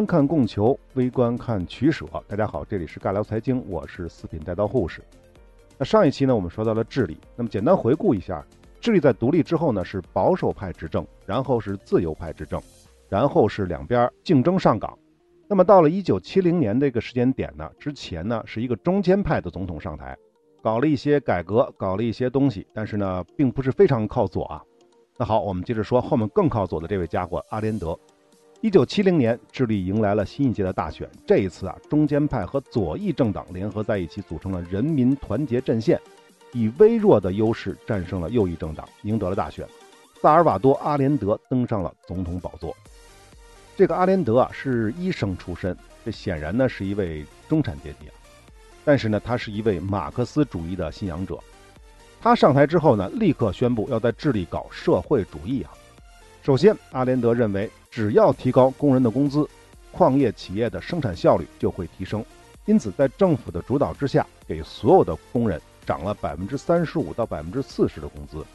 观看供求，微观看取舍。大家好，这里是尬聊财经，我是四品带刀护士。那上一期呢，我们说到了智利。那么简单回顾一下，智利在独立之后呢，是保守派执政，然后是自由派执政，然后是两边竞争上岗。那么到了一九七零年这个时间点呢，之前呢是一个中间派的总统上台，搞了一些改革，搞了一些东西，但是呢，并不是非常靠左啊。那好，我们接着说后面更靠左的这位家伙阿连德。一九七零年，智利迎来了新一届的大选。这一次啊，中间派和左翼政党联合在一起，组成了人民团结阵线，以微弱的优势战胜了右翼政党，赢得了大选。萨尔瓦多·阿连德登上了总统宝座。这个阿连德啊，是医生出身，这显然呢是一位中产阶级啊。但是呢，他是一位马克思主义的信仰者。他上台之后呢，立刻宣布要在智利搞社会主义啊。首先，阿连德认为。只要提高工人的工资，矿业企业的生产效率就会提升。因此，在政府的主导之下，给所有的工人涨了百分之三十五到百分之四十的工资。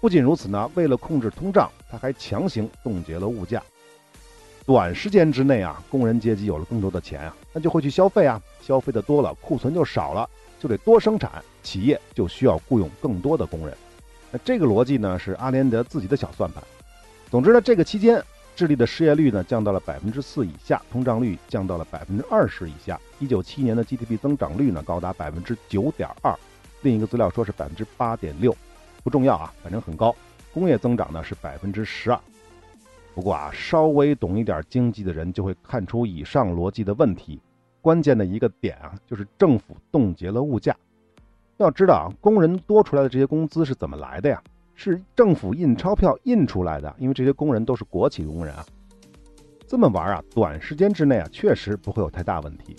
不仅如此呢，为了控制通胀，他还强行冻结了物价。短时间之内啊，工人阶级有了更多的钱啊，那就会去消费啊，消费的多了，库存就少了，就得多生产，企业就需要雇佣更多的工人。那这个逻辑呢，是阿连德自己的小算盘。总之呢，这个期间。智利的失业率呢降到了百分之四以下，通胀率降到了百分之二十以下。一九七年的 GDP 增长率呢高达百分之九点二，另一个资料说是百分之八点六，不重要啊，反正很高。工业增长呢是百分之十二。不过啊，稍微懂一点经济的人就会看出以上逻辑的问题。关键的一个点啊，就是政府冻结了物价。要知道啊，工人多出来的这些工资是怎么来的呀？是政府印钞票印出来的，因为这些工人都是国企工人啊。这么玩啊，短时间之内啊，确实不会有太大问题，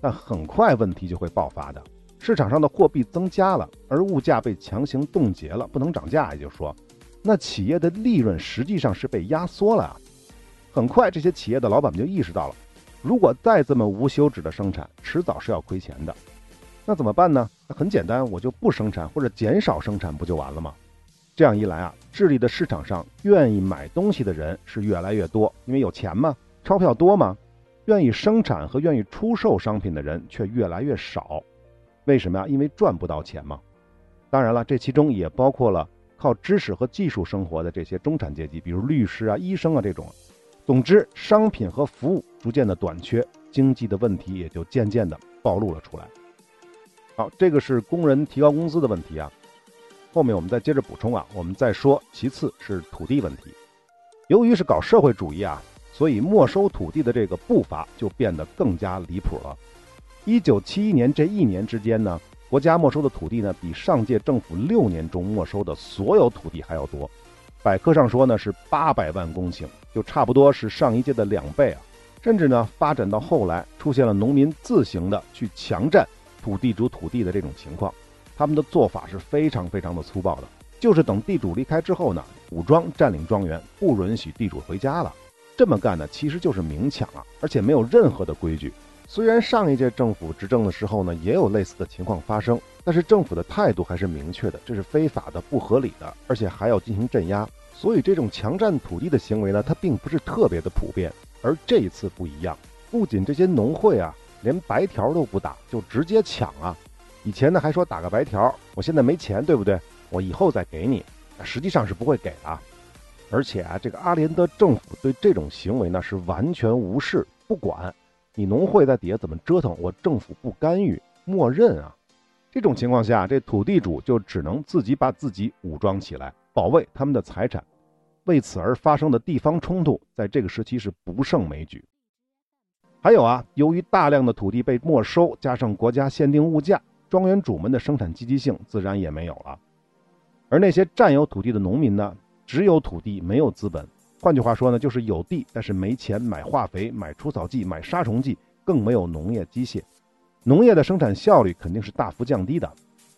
但很快问题就会爆发的。市场上的货币增加了，而物价被强行冻结了，不能涨价，也就是说，那企业的利润实际上是被压缩了。很快，这些企业的老板们就意识到了，如果再这么无休止的生产，迟早是要亏钱的。那怎么办呢？那很简单，我就不生产或者减少生产，不就完了吗？这样一来啊，智利的市场上愿意买东西的人是越来越多，因为有钱嘛，钞票多嘛。愿意生产和愿意出售商品的人却越来越少，为什么呀？因为赚不到钱嘛。当然了，这其中也包括了靠知识和技术生活的这些中产阶级，比如律师啊、医生啊这种。总之，商品和服务逐渐的短缺，经济的问题也就渐渐的暴露了出来。好，这个是工人提高工资的问题啊。后面我们再接着补充啊，我们再说，其次是土地问题。由于是搞社会主义啊，所以没收土地的这个步伐就变得更加离谱了。一九七一年这一年之间呢，国家没收的土地呢，比上届政府六年中没收的所有土地还要多。百科上说呢是八百万公顷，就差不多是上一届的两倍啊。甚至呢，发展到后来出现了农民自行的去强占土地主土地的这种情况。他们的做法是非常非常的粗暴的，就是等地主离开之后呢，武装占领庄园，不允许地主回家了。这么干呢，其实就是明抢啊，而且没有任何的规矩。虽然上一届政府执政的时候呢，也有类似的情况发生，但是政府的态度还是明确的，这是非法的、不合理的，而且还要进行镇压。所以这种强占土地的行为呢，它并不是特别的普遍。而这一次不一样，不仅这些农会啊，连白条都不打，就直接抢啊。以前呢还说打个白条，我现在没钱，对不对？我以后再给你，实际上是不会给的。而且啊，这个阿连德政府对这种行为呢是完全无视，不管你农会在底下怎么折腾，我政府不干预，默认啊。这种情况下，这土地主就只能自己把自己武装起来，保卫他们的财产。为此而发生的地方冲突，在这个时期是不胜枚举。还有啊，由于大量的土地被没收，加上国家限定物价。庄园主们的生产积极性自然也没有了，而那些占有土地的农民呢，只有土地没有资本。换句话说呢，就是有地，但是没钱买化肥、买除草剂、买杀虫剂，更没有农业机械，农业的生产效率肯定是大幅降低的。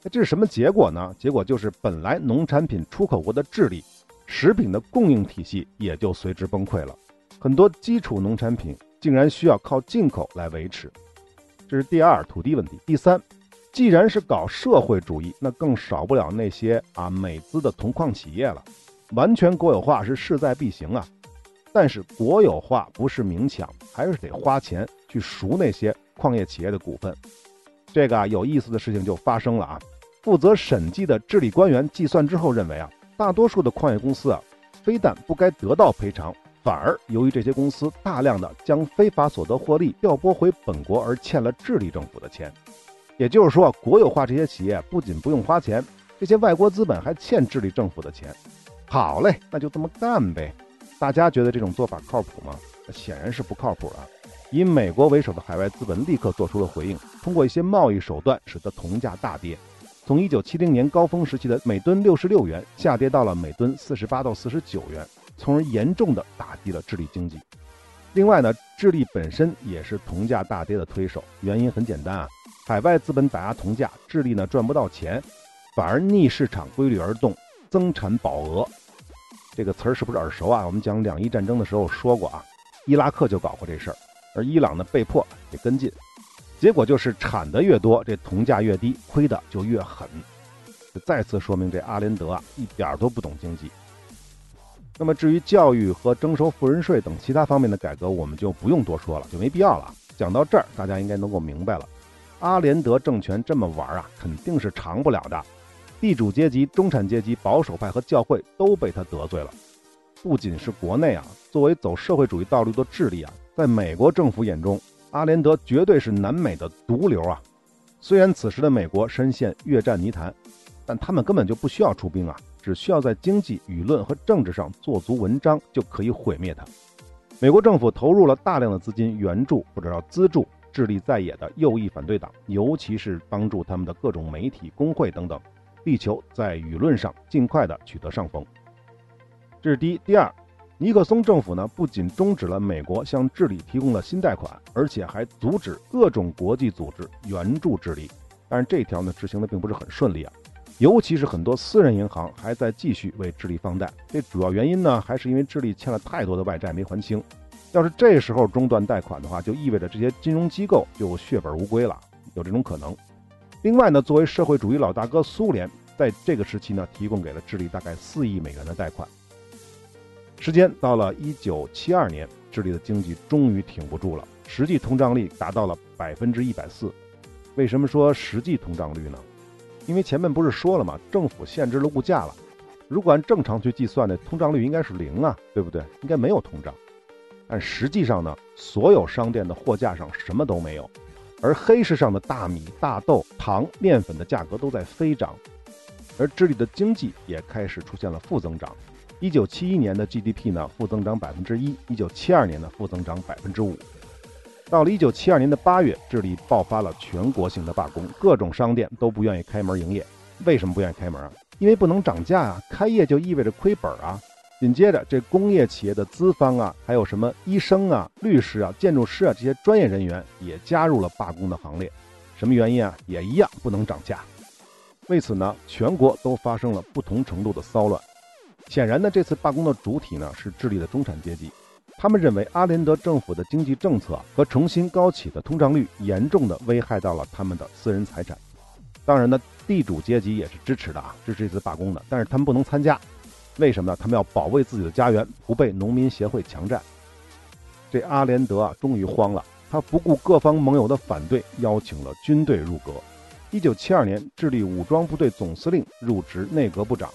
那这是什么结果呢？结果就是本来农产品出口国的智力，食品的供应体系也就随之崩溃了，很多基础农产品竟然需要靠进口来维持。这是第二土地问题。第三。既然是搞社会主义，那更少不了那些啊美资的铜矿企业了，完全国有化是势在必行啊。但是国有化不是明抢，还是得花钱去赎那些矿业企业的股份。这个啊有意思的事情就发生了啊！负责审计的治理官员计算之后认为啊，大多数的矿业公司啊，非但不该得到赔偿，反而由于这些公司大量的将非法所得获利调拨回本国而欠了智利政府的钱。也就是说，国有化这些企业不仅不用花钱，这些外国资本还欠智利政府的钱。好嘞，那就这么干呗。大家觉得这种做法靠谱吗？显然是不靠谱啊。以美国为首的海外资本立刻做出了回应，通过一些贸易手段使得铜价大跌，从1970年高峰时期的每吨66元下跌到了每吨48到49元，从而严重的打击了智利经济。另外呢，智利本身也是铜价大跌的推手，原因很简单啊，海外资本打压铜价，智利呢赚不到钱，反而逆市场规律而动，增产保额。这个词儿是不是耳熟啊？我们讲两伊战争的时候说过啊，伊拉克就搞过这事儿。而伊朗呢，被迫得跟进，结果就是产的越多，这铜价越低，亏的就越狠。再次说明这阿连德啊，一点都不懂经济。那么至于教育和征收富人税等其他方面的改革，我们就不用多说了，就没必要了。讲到这儿，大家应该能够明白了，阿连德政权这么玩啊，肯定是长不了的。地主阶级、中产阶级、保守派和教会都被他得罪了。不仅是国内啊，作为走社会主义道路的智利啊。在美国政府眼中，阿连德绝对是南美的毒瘤啊！虽然此时的美国深陷越战泥潭，但他们根本就不需要出兵啊，只需要在经济、舆论和政治上做足文章，就可以毁灭他。美国政府投入了大量的资金援助或者叫资助智利在野的右翼反对党，尤其是帮助他们的各种媒体、工会等等，力求在舆论上尽快的取得上风。这是第一，第二。尼克松政府呢，不仅终止了美国向智利提供的新贷款，而且还阻止各种国际组织援助智利。但是这条呢，执行的并不是很顺利啊，尤其是很多私人银行还在继续为智利放贷。这主要原因呢，还是因为智利欠了太多的外债没还清。要是这时候中断贷款的话，就意味着这些金融机构就血本无归了，有这种可能。另外呢，作为社会主义老大哥，苏联在这个时期呢，提供给了智利大概四亿美元的贷款。时间到了一九七二年，智利的经济终于挺不住了，实际通胀率达到了百分之一百四。为什么说实际通胀率呢？因为前面不是说了吗？政府限制了物价了。如果按正常去计算呢，通胀率应该是零啊，对不对？应该没有通胀。但实际上呢，所有商店的货架上什么都没有，而黑市上的大米、大豆、糖、面粉的价格都在飞涨，而智利的经济也开始出现了负增长。一九七一年的 GDP 呢负增长百分之一，一九七二年的负增长百分之五。到了一九七二年的八月，智利爆发了全国性的罢工，各种商店都不愿意开门营业。为什么不愿意开门啊？因为不能涨价啊，开业就意味着亏本啊。紧接着，这工业企业的资方啊，还有什么医生啊、律师啊、建筑师啊这些专业人员也加入了罢工的行列。什么原因啊？也一样不能涨价。为此呢，全国都发生了不同程度的骚乱。显然呢，这次罢工的主体呢是智利的中产阶级，他们认为阿连德政府的经济政策和重新高起的通胀率严重的危害到了他们的私人财产。当然呢，地主阶级也是支持的啊，支持这次罢工的，但是他们不能参加，为什么呢？他们要保卫自己的家园，不被农民协会强占。这阿连德啊，终于慌了，他不顾各方盟友的反对，邀请了军队入阁。一九七二年，智利武装部队总司令入职内阁部长。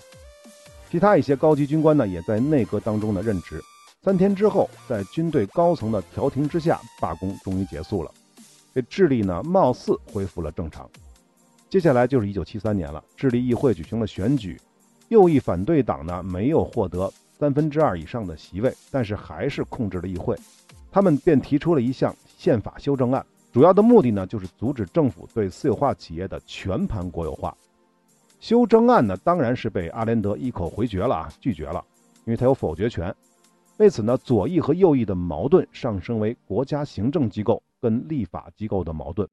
其他一些高级军官呢，也在内阁当中呢任职。三天之后，在军队高层的调停之下，罢工终于结束了。这智利呢，貌似恢复了正常。接下来就是一九七三年了，智利议会举行了选举，右翼反对党呢没有获得三分之二以上的席位，但是还是控制了议会。他们便提出了一项宪法修正案，主要的目的呢就是阻止政府对私有化企业的全盘国有化。修正案呢，当然是被阿连德一口回绝了啊，拒绝了，因为他有否决权。为此呢，左翼和右翼的矛盾上升为国家行政机构跟立法机构的矛盾，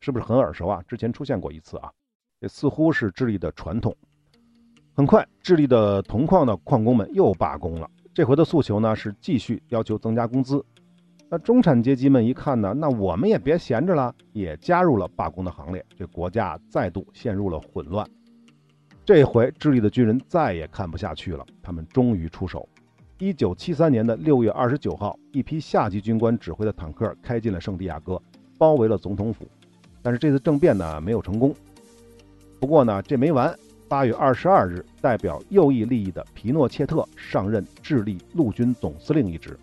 是不是很耳熟啊？之前出现过一次啊，这似乎是智利的传统。很快，智利的铜矿的矿工们又罢工了，这回的诉求呢是继续要求增加工资。那中产阶级们一看呢，那我们也别闲着了，也加入了罢工的行列，这国家再度陷入了混乱。这回智利的军人再也看不下去了，他们终于出手。一九七三年的六月二十九号，一批下级军官指挥的坦克开进了圣地亚哥，包围了总统府。但是这次政变呢没有成功。不过呢这没完，八月二十二日，代表右翼利益的皮诺切特上任智利陆军总司令一职，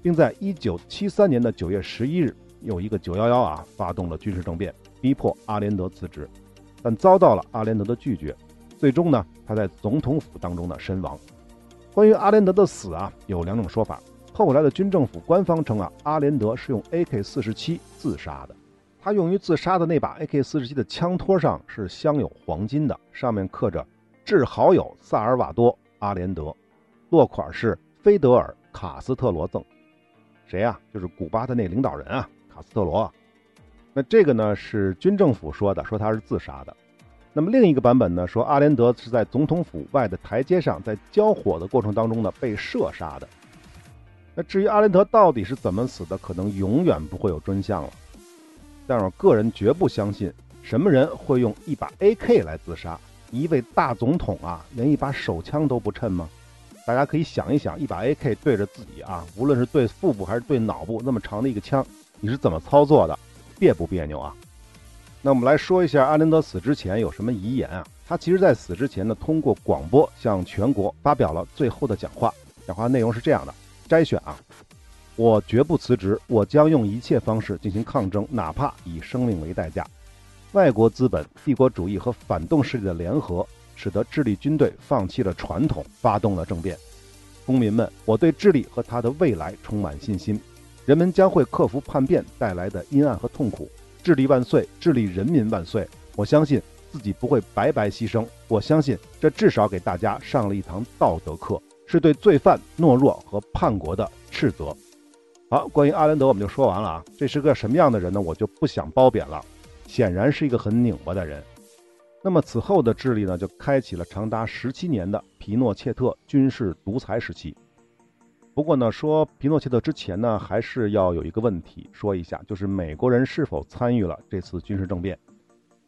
并在一九七三年的九月十一日，有一个九幺幺啊，发动了军事政变，逼迫阿连德辞职，但遭到了阿连德的拒绝。最终呢，他在总统府当中呢身亡。关于阿连德的死啊，有两种说法。后来的军政府官方称啊，阿连德是用 AK-47 自杀的。他用于自杀的那把 AK-47 的枪托上是镶有黄金的，上面刻着“致好友萨尔瓦多·阿连德”，落款是“菲德尔·卡斯特罗赠”。谁呀？就是古巴的那领导人啊，卡斯特罗。那这个呢是军政府说的，说他是自杀的。那么另一个版本呢，说阿连德是在总统府外的台阶上，在交火的过程当中呢被射杀的。那至于阿连德到底是怎么死的，可能永远不会有真相了。但我个人绝不相信，什么人会用一把 AK 来自杀？一位大总统啊，连一把手枪都不趁吗？大家可以想一想，一把 AK 对着自己啊，无论是对腹部还是对脑部，那么长的一个枪，你是怎么操作的？别不别扭啊？那我们来说一下阿连德死之前有什么遗言啊？他其实，在死之前呢，通过广播向全国发表了最后的讲话。讲话内容是这样的：摘选啊，我绝不辞职，我将用一切方式进行抗争，哪怕以生命为代价。外国资本、帝国主义和反动势力的联合，使得智利军队放弃了传统，发动了政变。公民们，我对智利和他的未来充满信心。人们将会克服叛变带来的阴暗和痛苦。智利万岁！智利人民万岁！我相信自己不会白白牺牲。我相信这至少给大家上了一堂道德课，是对罪犯、懦弱和叛国的斥责。好，关于阿兰德我们就说完了啊。这是个什么样的人呢？我就不想褒贬了。显然是一个很拧巴的人。那么此后的智利呢，就开启了长达十七年的皮诺切特军事独裁时期。不过呢，说皮诺切特之前呢，还是要有一个问题说一下，就是美国人是否参与了这次军事政变？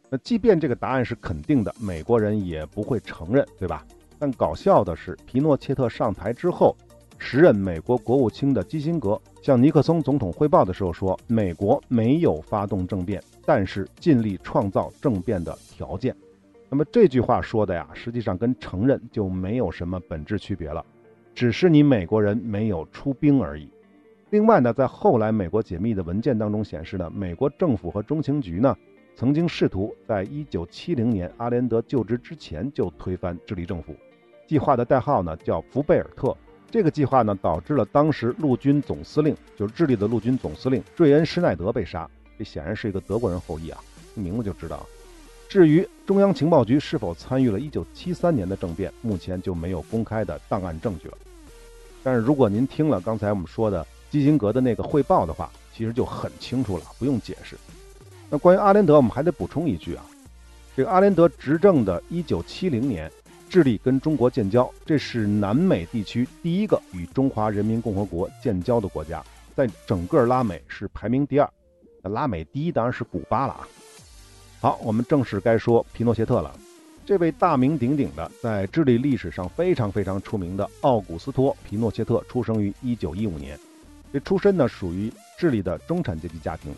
那即便这个答案是肯定的，美国人也不会承认，对吧？但搞笑的是，皮诺切特上台之后，时任美国国务卿的基辛格向尼克松总统汇报的时候说，美国没有发动政变，但是尽力创造政变的条件。那么这句话说的呀，实际上跟承认就没有什么本质区别了。只是你美国人没有出兵而已。另外呢，在后来美国解密的文件当中显示呢，美国政府和中情局呢，曾经试图在1970年阿连德就职之前就推翻智利政府。计划的代号呢叫福贝尔特。这个计划呢导致了当时陆军总司令，就是智利的陆军总司令瑞恩施耐德被杀。这显然是一个德国人后裔啊，名字就知道。至于中央情报局是否参与了1973年的政变，目前就没有公开的档案证据了。但是如果您听了刚才我们说的基辛格的那个汇报的话，其实就很清楚了，不用解释。那关于阿连德，我们还得补充一句啊，这个阿连德执政的1970年，智利跟中国建交，这是南美地区第一个与中华人民共和国建交的国家，在整个拉美是排名第二。那拉美第一当然是古巴了啊。好，我们正式该说皮诺切特了。这位大名鼎鼎的，在智利历史上非常非常出名的奥古斯托·皮诺切特，出生于1915年。这出身呢属于智利的中产阶级家庭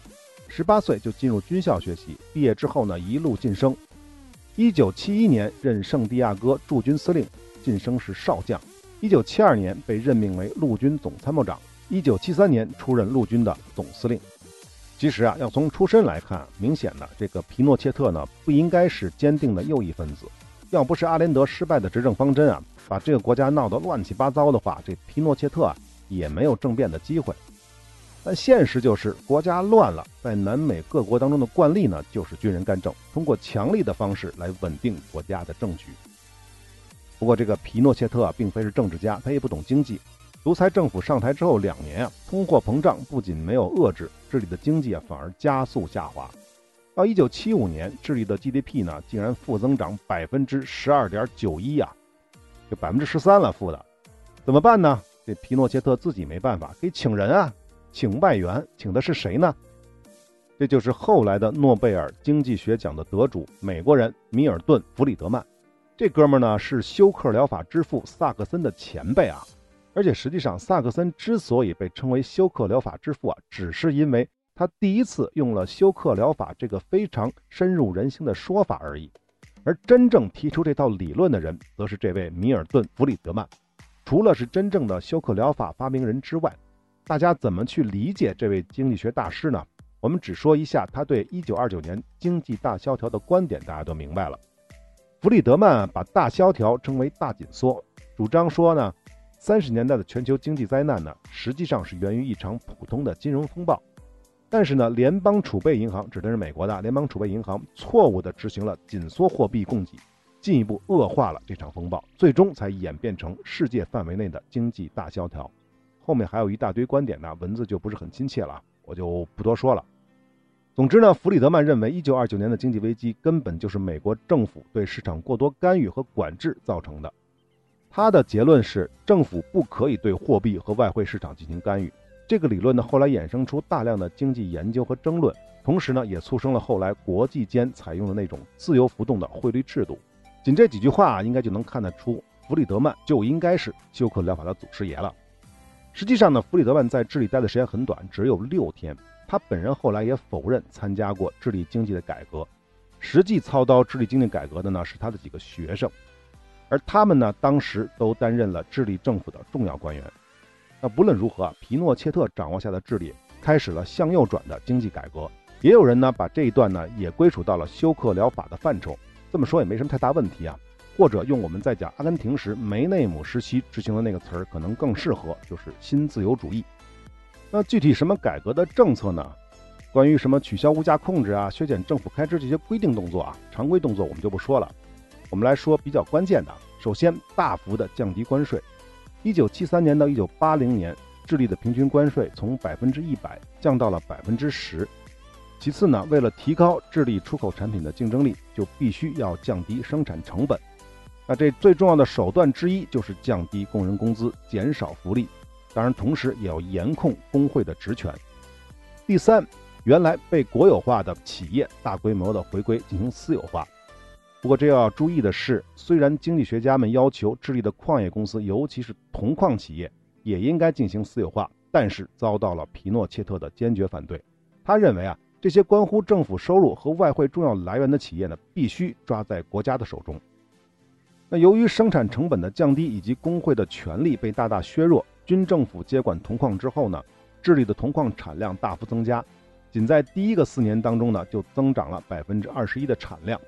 ，18岁就进入军校学习，毕业之后呢一路晋升。1971年任圣地亚哥驻军司令，晋升是少将。1972年被任命为陆军总参谋长。1973年出任陆军的总司令。其实啊，要从出身来看，明显的这个皮诺切特呢，不应该是坚定的右翼分子。要不是阿连德失败的执政方针啊，把这个国家闹得乱七八糟的话，这皮诺切特啊也没有政变的机会。但现实就是国家乱了，在南美各国当中的惯例呢，就是军人干政，通过强力的方式来稳定国家的政局。不过这个皮诺切特啊，并非是政治家，他也不懂经济。独裁政府上台之后两年啊，通货膨胀不仅没有遏制，智利的经济啊反而加速下滑。到一九七五年，智利的 GDP 呢竟然负增长百分之十二点九一啊，就百分之十三了负的，怎么办呢？这皮诺切特自己没办法，可以请人啊，请外援，请的是谁呢？这就是后来的诺贝尔经济学奖的得主，美国人米尔顿·弗里德曼。这哥们儿呢是休克疗法之父萨克森的前辈啊。而且实际上，萨克森之所以被称为休克疗法之父啊，只是因为他第一次用了休克疗法这个非常深入人心的说法而已。而真正提出这套理论的人，则是这位米尔顿·弗里德曼。除了是真正的休克疗法发明人之外，大家怎么去理解这位经济学大师呢？我们只说一下他对1929年经济大萧条的观点，大家都明白了。弗里德曼把大萧条称为大紧缩，主张说呢，三十年代的全球经济灾难呢，实际上是源于一场普通的金融风暴。但是呢，联邦储备银行指的是美国的联邦储备银行，错误地执行了紧缩货币供给，进一步恶化了这场风暴，最终才演变成世界范围内的经济大萧条。后面还有一大堆观点呢，文字就不是很亲切了，我就不多说了。总之呢，弗里德曼认为，一九二九年的经济危机根本就是美国政府对市场过多干预和管制造成的。他的结论是，政府不可以对货币和外汇市场进行干预。这个理论呢，后来衍生出大量的经济研究和争论，同时呢，也促生了后来国际间采用的那种自由浮动的汇率制度。仅这几句话啊，应该就能看得出，弗里德曼就应该是休克疗法的祖师爷了。实际上呢，弗里德曼在智利待的时间很短，只有六天。他本人后来也否认参加过智利经济的改革，实际操刀智利经济改革的呢，是他的几个学生，而他们呢，当时都担任了智利政府的重要官员。那不论如何啊，皮诺切特掌握下的智利开始了向右转的经济改革。也有人呢把这一段呢也归属到了休克疗法的范畴。这么说也没什么太大问题啊。或者用我们在讲阿根廷时梅内姆时期执行的那个词儿，可能更适合，就是新自由主义。那具体什么改革的政策呢？关于什么取消物价控制啊、削减政府开支这些规定动作啊，常规动作我们就不说了。我们来说比较关键的，首先大幅的降低关税。一九七三年到一九八零年，智利的平均关税从百分之一百降到了百分之十。其次呢，为了提高智利出口产品的竞争力，就必须要降低生产成本。那这最重要的手段之一就是降低工人工资、减少福利，当然同时也要严控工会的职权。第三，原来被国有化的企业大规模的回归进行私有化。不过，这要注意的是，虽然经济学家们要求智利的矿业公司，尤其是铜矿企业，也应该进行私有化，但是遭到了皮诺切特的坚决反对。他认为啊，这些关乎政府收入和外汇重要来源的企业呢，必须抓在国家的手中。那由于生产成本的降低以及工会的权力被大大削弱，军政府接管铜矿之后呢，智利的铜矿产量大幅增加，仅在第一个四年当中呢，就增长了百分之二十一的产量。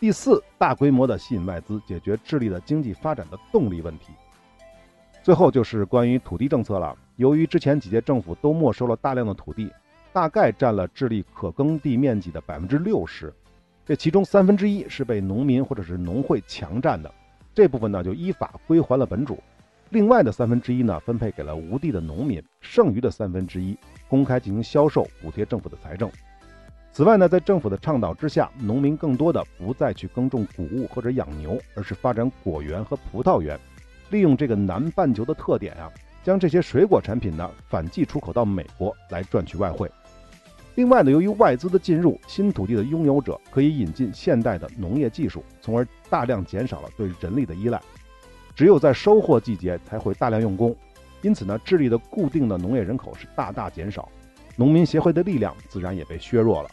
第四，大规模的吸引外资，解决智利的经济发展的动力问题。最后就是关于土地政策了。由于之前几届政府都没收了大量的土地，大概占了智利可耕地面积的百分之六十，这其中三分之一是被农民或者是农会强占的，这部分呢就依法归还了本主。另外的三分之一呢，分配给了无地的农民，剩余的三分之一公开进行销售，补贴政府的财政。此外呢，在政府的倡导之下，农民更多的不再去耕种谷物或者养牛，而是发展果园和葡萄园，利用这个南半球的特点啊，将这些水果产品呢反季出口到美国来赚取外汇。另外呢，由于外资的进入，新土地的拥有者可以引进现代的农业技术，从而大量减少了对人力的依赖。只有在收获季节才会大量用工，因此呢，智利的固定的农业人口是大大减少，农民协会的力量自然也被削弱了。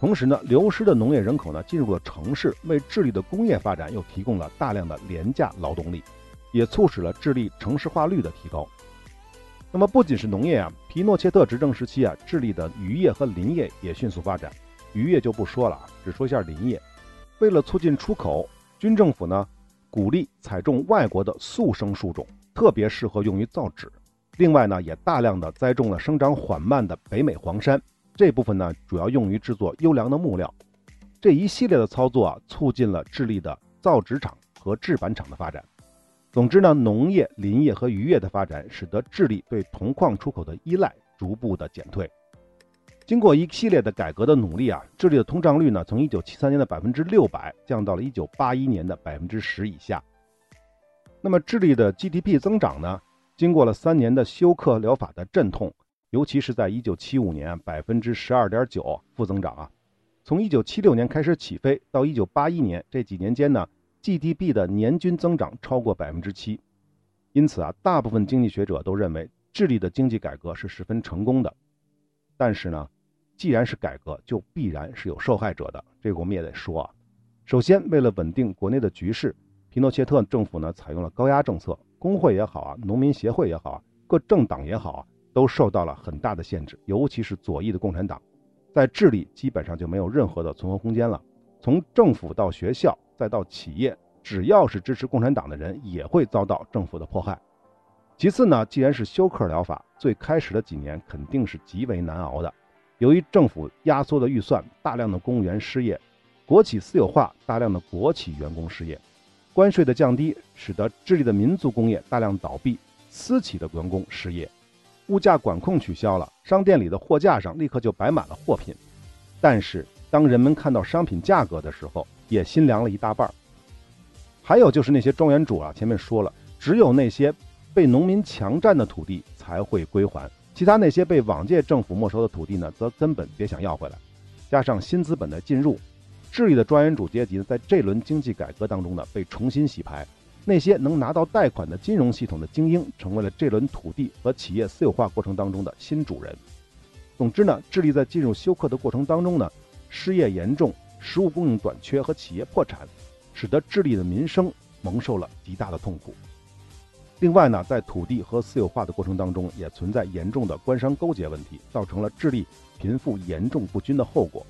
同时呢，流失的农业人口呢进入了城市，为智利的工业发展又提供了大量的廉价劳动力，也促使了智利城市化率的提高。那么不仅是农业啊，皮诺切特执政时期啊，智利的渔业和林业也迅速发展。渔业就不说了啊，只说一下林业。为了促进出口，军政府呢鼓励采种外国的速生树种，特别适合用于造纸。另外呢，也大量的栽种了生长缓慢的北美黄山。这部分呢，主要用于制作优良的木料。这一系列的操作啊，促进了智利的造纸厂和制板厂的发展。总之呢，农业、林业和渔业的发展，使得智利对铜矿出口的依赖逐步的减退。经过一系列的改革的努力啊，智利的通胀率呢，从1973年的百分之六百降到了1981年的百分之十以下。那么，智利的 GDP 增长呢，经过了三年的休克疗法的阵痛。尤其是在1975年，百分之十二点九负增长啊，从1976年开始起飞，到1981年这几年间呢，GDP 的年均增长超过百分之七。因此啊，大部分经济学者都认为智利的经济改革是十分成功的。但是呢，既然是改革，就必然是有受害者的。这个我们也得说啊。首先，为了稳定国内的局势，皮诺切特政府呢采用了高压政策，工会也好啊，农民协会也好啊，各政党也好啊，都受到了很大的限制。尤其是左翼的共产党，在智利基本上就没有任何的存活空间了。从政府到学校，再到企业。只要是支持共产党的人，也会遭到政府的迫害。其次呢，既然是休克疗法，最开始的几年肯定是极为难熬的。由于政府压缩的预算，大量的公务员失业，国企私有化，大量的国企员工失业，关税的降低使得智利的民族工业大量倒闭，私企的员工失业，物价管控取消了，商店里的货架上立刻就摆满了货品。但是当人们看到商品价格的时候，也心凉了一大半。还有就是那些庄园主啊，前面说了，只有那些被农民强占的土地才会归还，其他那些被往届政府没收的土地呢，则根本别想要回来。加上新资本的进入，智利的庄园主阶级呢，在这轮经济改革当中呢，被重新洗牌。那些能拿到贷款的金融系统的精英，成为了这轮土地和企业私有化过程当中的新主人。总之呢，智利在进入休克的过程当中呢，失业严重，食物供应短缺和企业破产。使得智利的民生蒙受了极大的痛苦。另外呢，在土地和私有化的过程当中，也存在严重的官商勾结问题，造成了智利贫富严重不均的后果，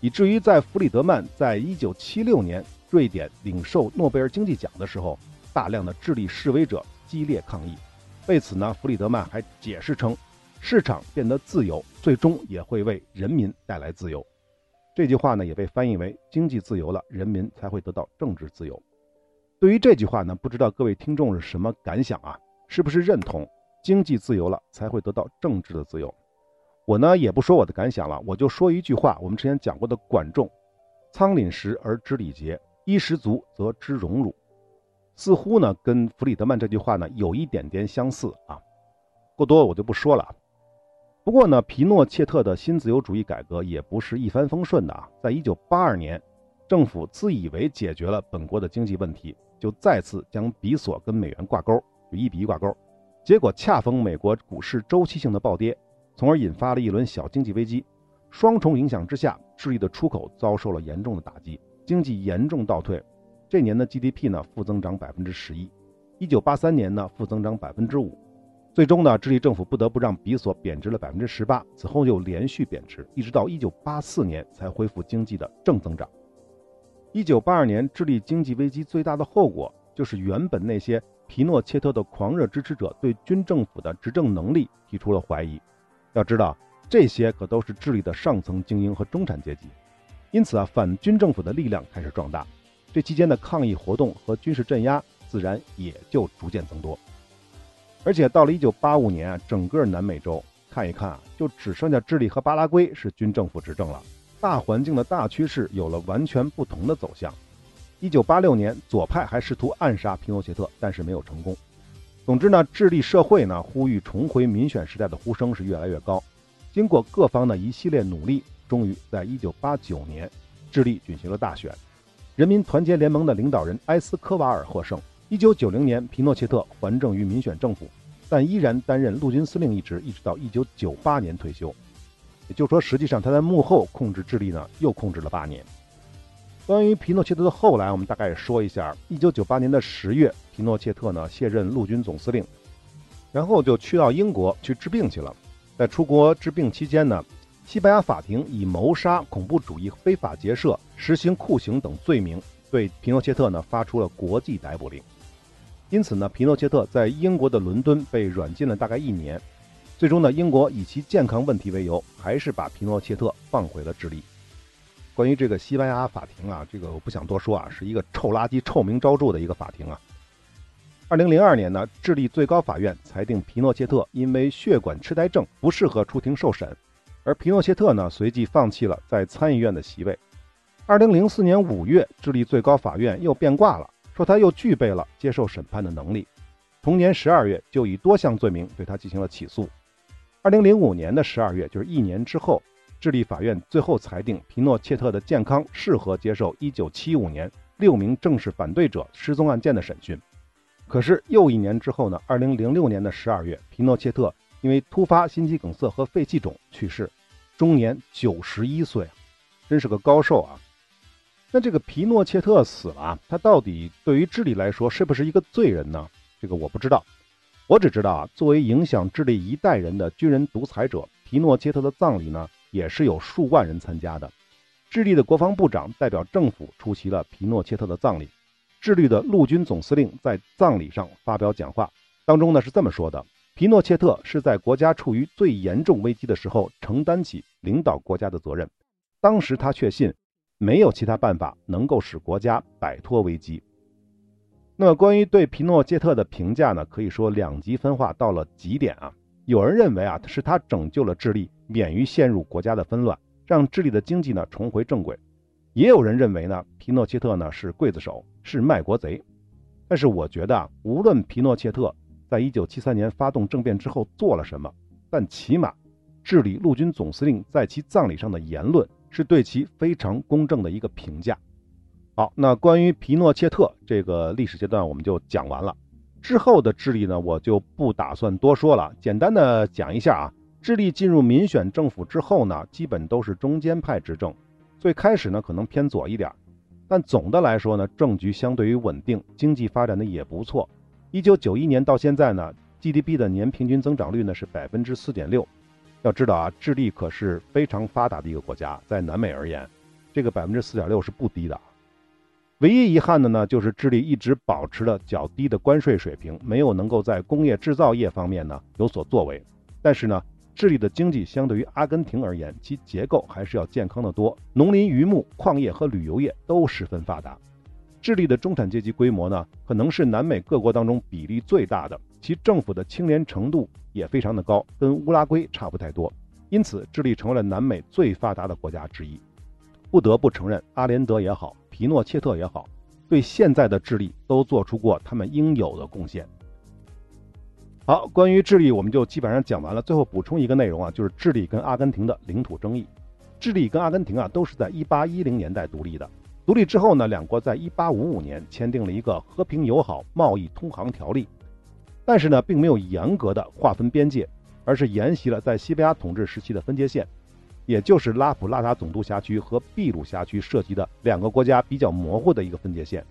以至于在弗里德曼在一九七六年瑞典领受诺贝尔经济奖的时候，大量的智利示威者激烈抗议。为此呢，弗里德曼还解释称，市场变得自由，最终也会为人民带来自由。这句话呢，也被翻译为“经济自由了，人民才会得到政治自由”。对于这句话呢，不知道各位听众是什么感想啊？是不是认同经济自由了才会得到政治的自由？我呢，也不说我的感想了，我就说一句话：我们之前讲过的管仲，“仓廪实而知礼节，衣食足则知荣辱”，似乎呢，跟弗里德曼这句话呢有一点点相似啊。过多我就不说了。不过呢，皮诺切特的新自由主义改革也不是一帆风顺的啊。在一九八二年，政府自以为解决了本国的经济问题，就再次将比索跟美元挂钩，就一比一挂钩。结果恰逢美国股市周期性的暴跌，从而引发了一轮小经济危机。双重影响之下，智利的出口遭受了严重的打击，经济严重倒退。这年的 GDP 呢，负增长百分之十一；一九八三年呢，负增长百分之五。最终呢，智利政府不得不让比索贬值了百分之十八，此后又连续贬值，一直到一九八四年才恢复经济的正增长。一九八二年，智利经济危机最大的后果就是原本那些皮诺切特的狂热支持者对军政府的执政能力提出了怀疑。要知道，这些可都是智利的上层精英和中产阶级，因此啊，反军政府的力量开始壮大。这期间的抗议活动和军事镇压自然也就逐渐增多。而且到了一九八五年啊，整个南美洲看一看啊，就只剩下智利和巴拉圭是军政府执政了。大环境的大趋势有了完全不同的走向。一九八六年，左派还试图暗杀皮诺切特，但是没有成功。总之呢，智利社会呢呼吁重回民选时代的呼声是越来越高。经过各方的一系列努力，终于在一九八九年，智利举行了大选，人民团结联盟的领导人埃斯科瓦尔获胜。一九九零年，皮诺切特还政于民选政府，但依然担任陆军司令一职，一直到一九九八年退休。也就是说，实际上他在幕后控制智利呢，又控制了八年。关于皮诺切特的后来，我们大概说一下：一九九八年的十月，皮诺切特呢卸任陆军总司令，然后就去到英国去治病去了。在出国治病期间呢，西班牙法庭以谋杀、恐怖主义、非法结社、实行酷刑等罪名，对皮诺切特呢发出了国际逮捕令。因此呢，皮诺切特在英国的伦敦被软禁了大概一年，最终呢，英国以其健康问题为由，还是把皮诺切特放回了智利。关于这个西班牙法庭啊，这个我不想多说啊，是一个臭垃圾、臭名昭著的一个法庭啊。二零零二年呢，智利最高法院裁定皮诺切特因为血管痴呆症不适合出庭受审，而皮诺切特呢，随即放弃了在参议院的席位。二零零四年五月，智利最高法院又变卦了。说他又具备了接受审判的能力，同年十二月就以多项罪名对他进行了起诉。二零零五年的十二月，就是一年之后，智利法院最后裁定皮诺切特的健康适合接受一九七五年六名正式反对者失踪案件的审讯。可是又一年之后呢？二零零六年的十二月，皮诺切特因为突发心肌梗塞和肺气肿去世，终年九十一岁，真是个高寿啊！那这个皮诺切特死了，他到底对于智利来说是不是一个罪人呢？这个我不知道，我只知道啊，作为影响智利一代人的军人独裁者，皮诺切特的葬礼呢，也是有数万人参加的。智利的国防部长代表政府出席了皮诺切特的葬礼。智利的陆军总司令在葬礼上发表讲话，当中呢是这么说的：皮诺切特是在国家处于最严重危机的时候承担起领导国家的责任。当时他确信没有其他办法能够使国家摆脱危机。那么关于对皮诺切特的评价呢，可以说两极分化到了极点啊。有人认为啊，是他拯救了智利免于陷入国家的纷乱，让智利的经济呢重回正轨。也有人认为呢，皮诺切特呢是刽子手，是卖国贼。但是我觉得啊，无论皮诺切特在一九七三年发动政变之后做了什么，但起码智利陆军总司令在其葬礼上的言论是对其非常公正的一个评价。好，那关于皮诺切特这个历史阶段我们就讲完了。之后的智利呢，我就不打算多说了，简单的讲一下啊。智利进入民选政府之后呢，基本都是中间派执政。最开始呢，可能偏左一点，但总的来说呢，政局相对于稳定，经济发展的也不错。一九九一年到现在呢，GDP 的年平均增长率呢是百分之四点六。要知道啊，智利可是非常发达的一个国家，在南美而言，这个百分之四点六是不低的。唯一遗憾的呢，就是智利一直保持了较低的关税水平，没有能够在工业制造业方面呢有所作为。但是呢。智利的经济相对于阿根廷而言，其结构还是要健康的多。农林渔牧、矿业和旅游业都十分发达。智利的中产阶级规模呢，可能是南美各国当中比例最大的，其政府的清廉程度也非常的高，跟乌拉圭差不太多。因此，智利成为了南美最发达的国家之一。不得不承认，阿连德也好，皮诺切特也好，对现在的智利都做出过他们应有的贡献。好，关于智利我们就基本上讲完了。最后补充一个内容啊，就是智利跟阿根廷的领土争议。智利跟阿根廷啊都是在1810年代独立的。独立之后呢，两国在1855年签订了一个和平友好贸易通航条例，但是呢，并没有严格的划分边界，而是沿袭了在西班牙统治时期的分界线，也就是拉普拉达总督辖区和秘鲁辖区涉及的两个国家比较模糊的一个分界线。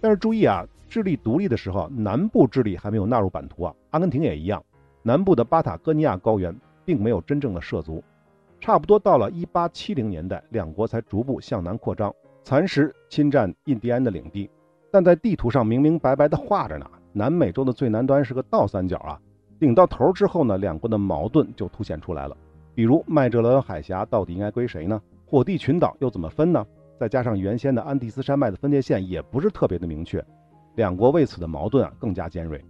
但是注意啊。智利独立的时候，南部智利还没有纳入版图啊。阿根廷也一样，南部的巴塔哥尼亚高原并没有真正的涉足。差不多到了1870年代，两国才逐步向南扩张，蚕食侵占印第安的领地。但在地图上明明白白的画着呢，南美洲的最南端是个倒三角啊。顶到头之后呢，两国的矛盾就凸显出来了。比如麦哲伦海峡到底应该归谁呢？火地群岛又怎么分呢？再加上原先的安第斯山脉的分界线也不是特别的明确。两国为此的矛盾啊更加尖锐。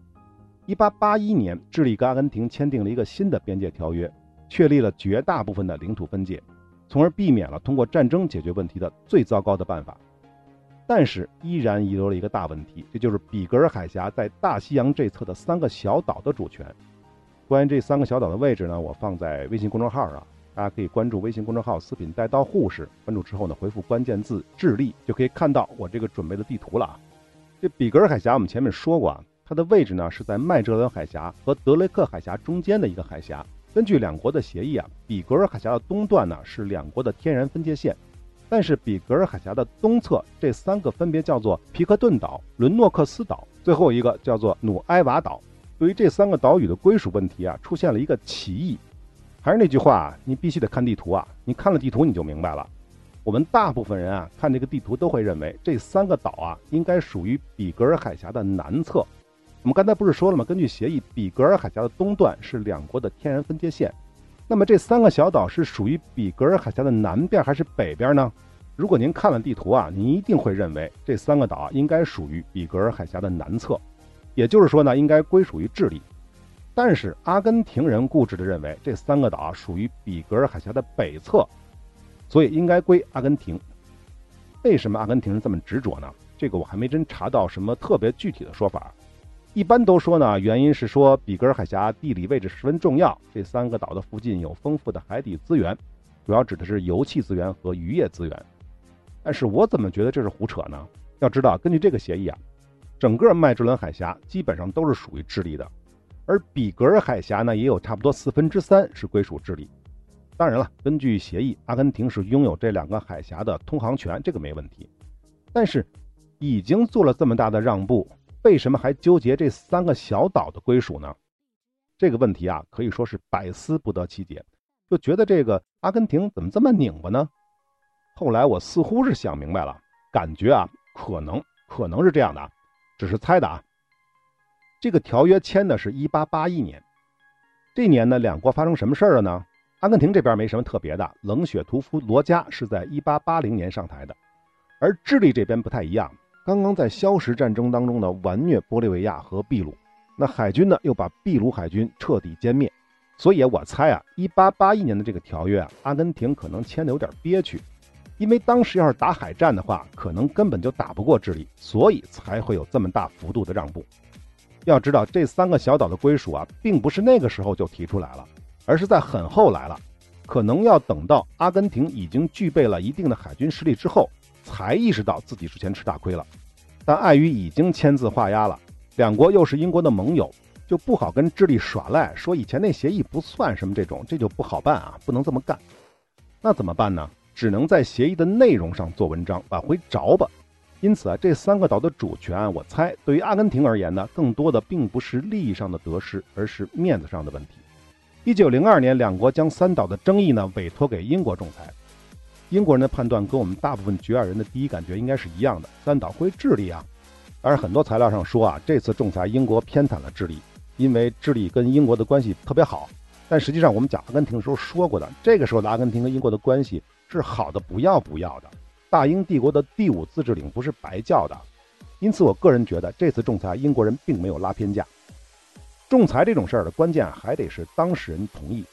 一八八一年，智利跟阿根廷签订了一个新的边界条约，确立了绝大部分的领土分界，从而避免了通过战争解决问题的最糟糕的办法。但是依然遗留了一个大问题，这就是比格尔海峡在大西洋这侧的三个小岛的主权。关于这三个小岛的位置呢，我放在微信公众号上，大家可以关注微信公众号“四品带刀护士”，关注之后呢，回复关键字“智利”，就可以看到我这个准备的地图了。这比格尔海峡，我们前面说过啊，它的位置呢是在麦哲伦海峡和德雷克海峡中间的一个海峡。根据两国的协议啊，比格尔海峡的东段呢是两国的天然分界线，但是比格尔海峡的东侧这三个分别叫做皮克顿岛、伦诺克斯岛，最后一个叫做努埃瓦岛。对于这三个岛屿的归属问题啊，出现了一个歧义。还是那句话，你必须得看地图啊，你看了地图你就明白了。我们大部分人啊，看这个地图都会认为这三个岛啊，应该属于比格尔海峡的南侧。我们刚才不是说了吗？根据协议，比格尔海峡的东段是两国的天然分界线。那么这三个小岛是属于比格尔海峡的南边还是北边呢？如果您看了地图啊，您一定会认为这三个岛应该属于比格尔海峡的南侧，也就是说呢，应该归属于智利。但是阿根廷人固执地认为这三个岛属于比格尔海峡的北侧。所以应该归阿根廷。为什么阿根廷人这么执着呢？这个我还没真查到什么特别具体的说法。一般都说呢，原因是说比格尔海峡地理位置十分重要，这三个岛的附近有丰富的海底资源，主要指的是油气资源和渔业资源。但是我怎么觉得这是胡扯呢？要知道，根据这个协议啊，整个麦哲伦海峡基本上都是属于智利的，而比格尔海峡呢，也有差不多四分之三是归属智利。当然了，根据协议，阿根廷是拥有这两个海峡的通航权，这个没问题。但是，已经做了这么大的让步，为什么还纠结这三个小岛的归属呢？这个问题啊，可以说是百思不得其解。就觉得这个阿根廷怎么这么拧巴呢？后来我似乎是想明白了，感觉啊，可能可能是这样的。只是猜的啊。这个条约签的是一八八一年，这年呢，两国发生什么事儿了呢？阿根廷这边没什么特别的，冷血屠夫罗加是在一八八零年上台的，而智利这边不太一样，刚刚在消食战争当中呢，完虐玻利维亚和秘鲁，那海军呢又把秘鲁海军彻底歼灭，所以我猜啊，一八八一年的这个条约啊，阿根廷可能签的有点憋屈。因为当时要是打海战的话，可能根本就打不过智利，所以才会有这么大幅度的让步。要知道，这三个小岛的归属啊，并不是那个时候就提出来了，而是在很后来了，可能要等到阿根廷已经具备了一定的海军实力之后，才意识到自己之前吃大亏了。但碍于已经签字画押了，两国又是英国的盟友，就不好跟智利耍赖，说以前那协议不算什么这种，这就不好办啊，不能这么干。那怎么办呢？只能在协议的内容上做文章，往回找吧。因此啊，这三个岛的主权，我猜对于阿根廷而言呢，更多的并不是利益上的得失，而是面子上的问题。一九零二年，两国将三岛的争议呢委托给英国仲裁。英国人的判断跟我们大部分局外人的第一感觉应该是一样的，三岛归智利啊。当然，很多材料上说啊，这次仲裁英国偏袒了智利，因为智利跟英国的关系特别好。但实际上，我们讲阿根廷的时候说过的，这个时候的阿根廷跟英国的关系。是好的不要不要的，大英帝国的第五自治领不是白叫的，因此我个人觉得这次仲裁英国人并没有拉偏架。仲裁这种事儿的关键还得是当事人同意，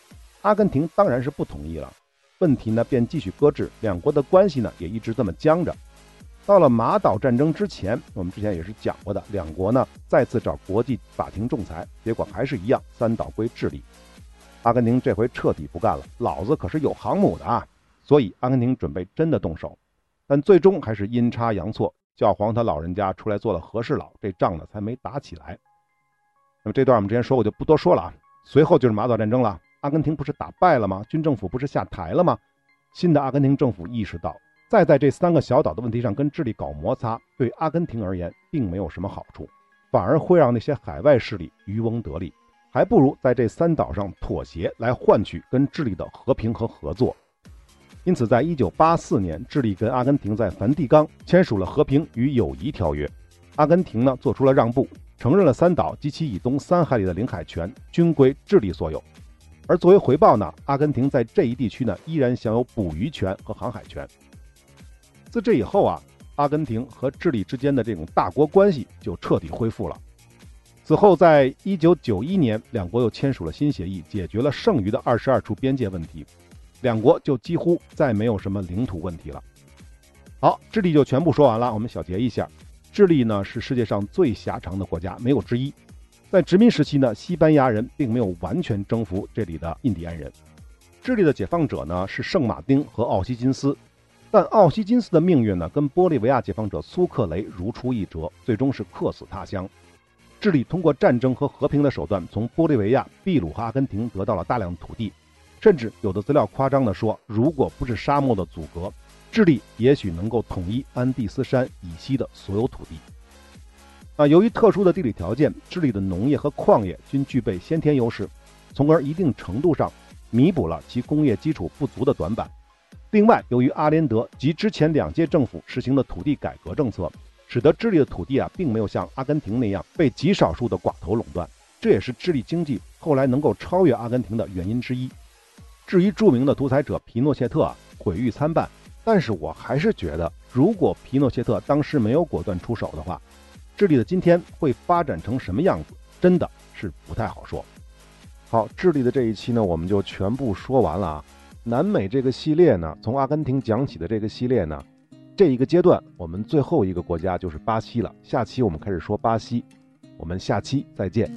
阿根廷当然是不同意了，问题呢便继续搁置，两国的关系呢也一直这么僵着。到了马岛战争之前，我们之前也是讲过的，两国呢再次找国际法庭仲裁，结果还是一样，三岛归智利。阿根廷这回彻底不干了，老子可是有航母的啊！所以，阿根廷准备真的动手，但最终还是阴差阳错，教皇他老人家出来做了和事佬，这仗呢才没打起来。那么这段我们之前说过，就不多说了啊。随后就是马岛战争了，阿根廷不是打败了吗？军政府不是下台了吗？新的阿根廷政府意识到，再在这三个小岛的问题上跟智利搞摩擦，对阿根廷而言并没有什么好处，反而会让那些海外势力渔翁得利，还不如在这三岛上妥协，来换取跟智利的和平和合作。因此，在一九八四年，智利跟阿根廷在梵蒂冈签署了和平与友谊条约。阿根廷呢做出了让步，承认了三岛及其以东三海里的领海权均归智利所有。而作为回报呢，阿根廷在这一地区呢依然享有捕鱼权和航海权。自这以后啊，阿根廷和智利之间的这种大国关系就彻底恢复了。此后，在一九九一年，两国又签署了新协议，解决了剩余的二十二处边界问题。两国就几乎再没有什么领土问题了。好，智利就全部说完了。我们小结一下，智利呢是世界上最狭长的国家，没有之一。在殖民时期呢，西班牙人并没有完全征服这里的印第安人。智利的解放者呢是圣马丁和奥西金斯，但奥西金斯的命运呢跟玻利维亚解放者苏克雷如出一辙，最终是客死他乡。智利通过战争和和平的手段，从玻利维亚、秘鲁和阿根廷得到了大量土地。甚至有的资料夸张地说，如果不是沙漠的阻隔，智利也许能够统一安第斯山以西的所有土地。啊，由于特殊的地理条件，智利的农业和矿业均具备先天优势，从而一定程度上弥补了其工业基础不足的短板。另外，由于阿连德及之前两届政府实行的土地改革政策，使得智利的土地啊，并没有像阿根廷那样被极少数的寡头垄断，这也是智利经济后来能够超越阿根廷的原因之一。至于著名的独裁者皮诺切特啊，毁誉参半，但是我还是觉得，如果皮诺切特当时没有果断出手的话，智利的今天会发展成什么样子，真的是不太好说。好，智利的这一期呢，我们就全部说完了啊。南美这个系列呢，从阿根廷讲起的这个系列呢，这一个阶段，我们最后一个国家就是巴西了。下期我们开始说巴西，我们下期再见。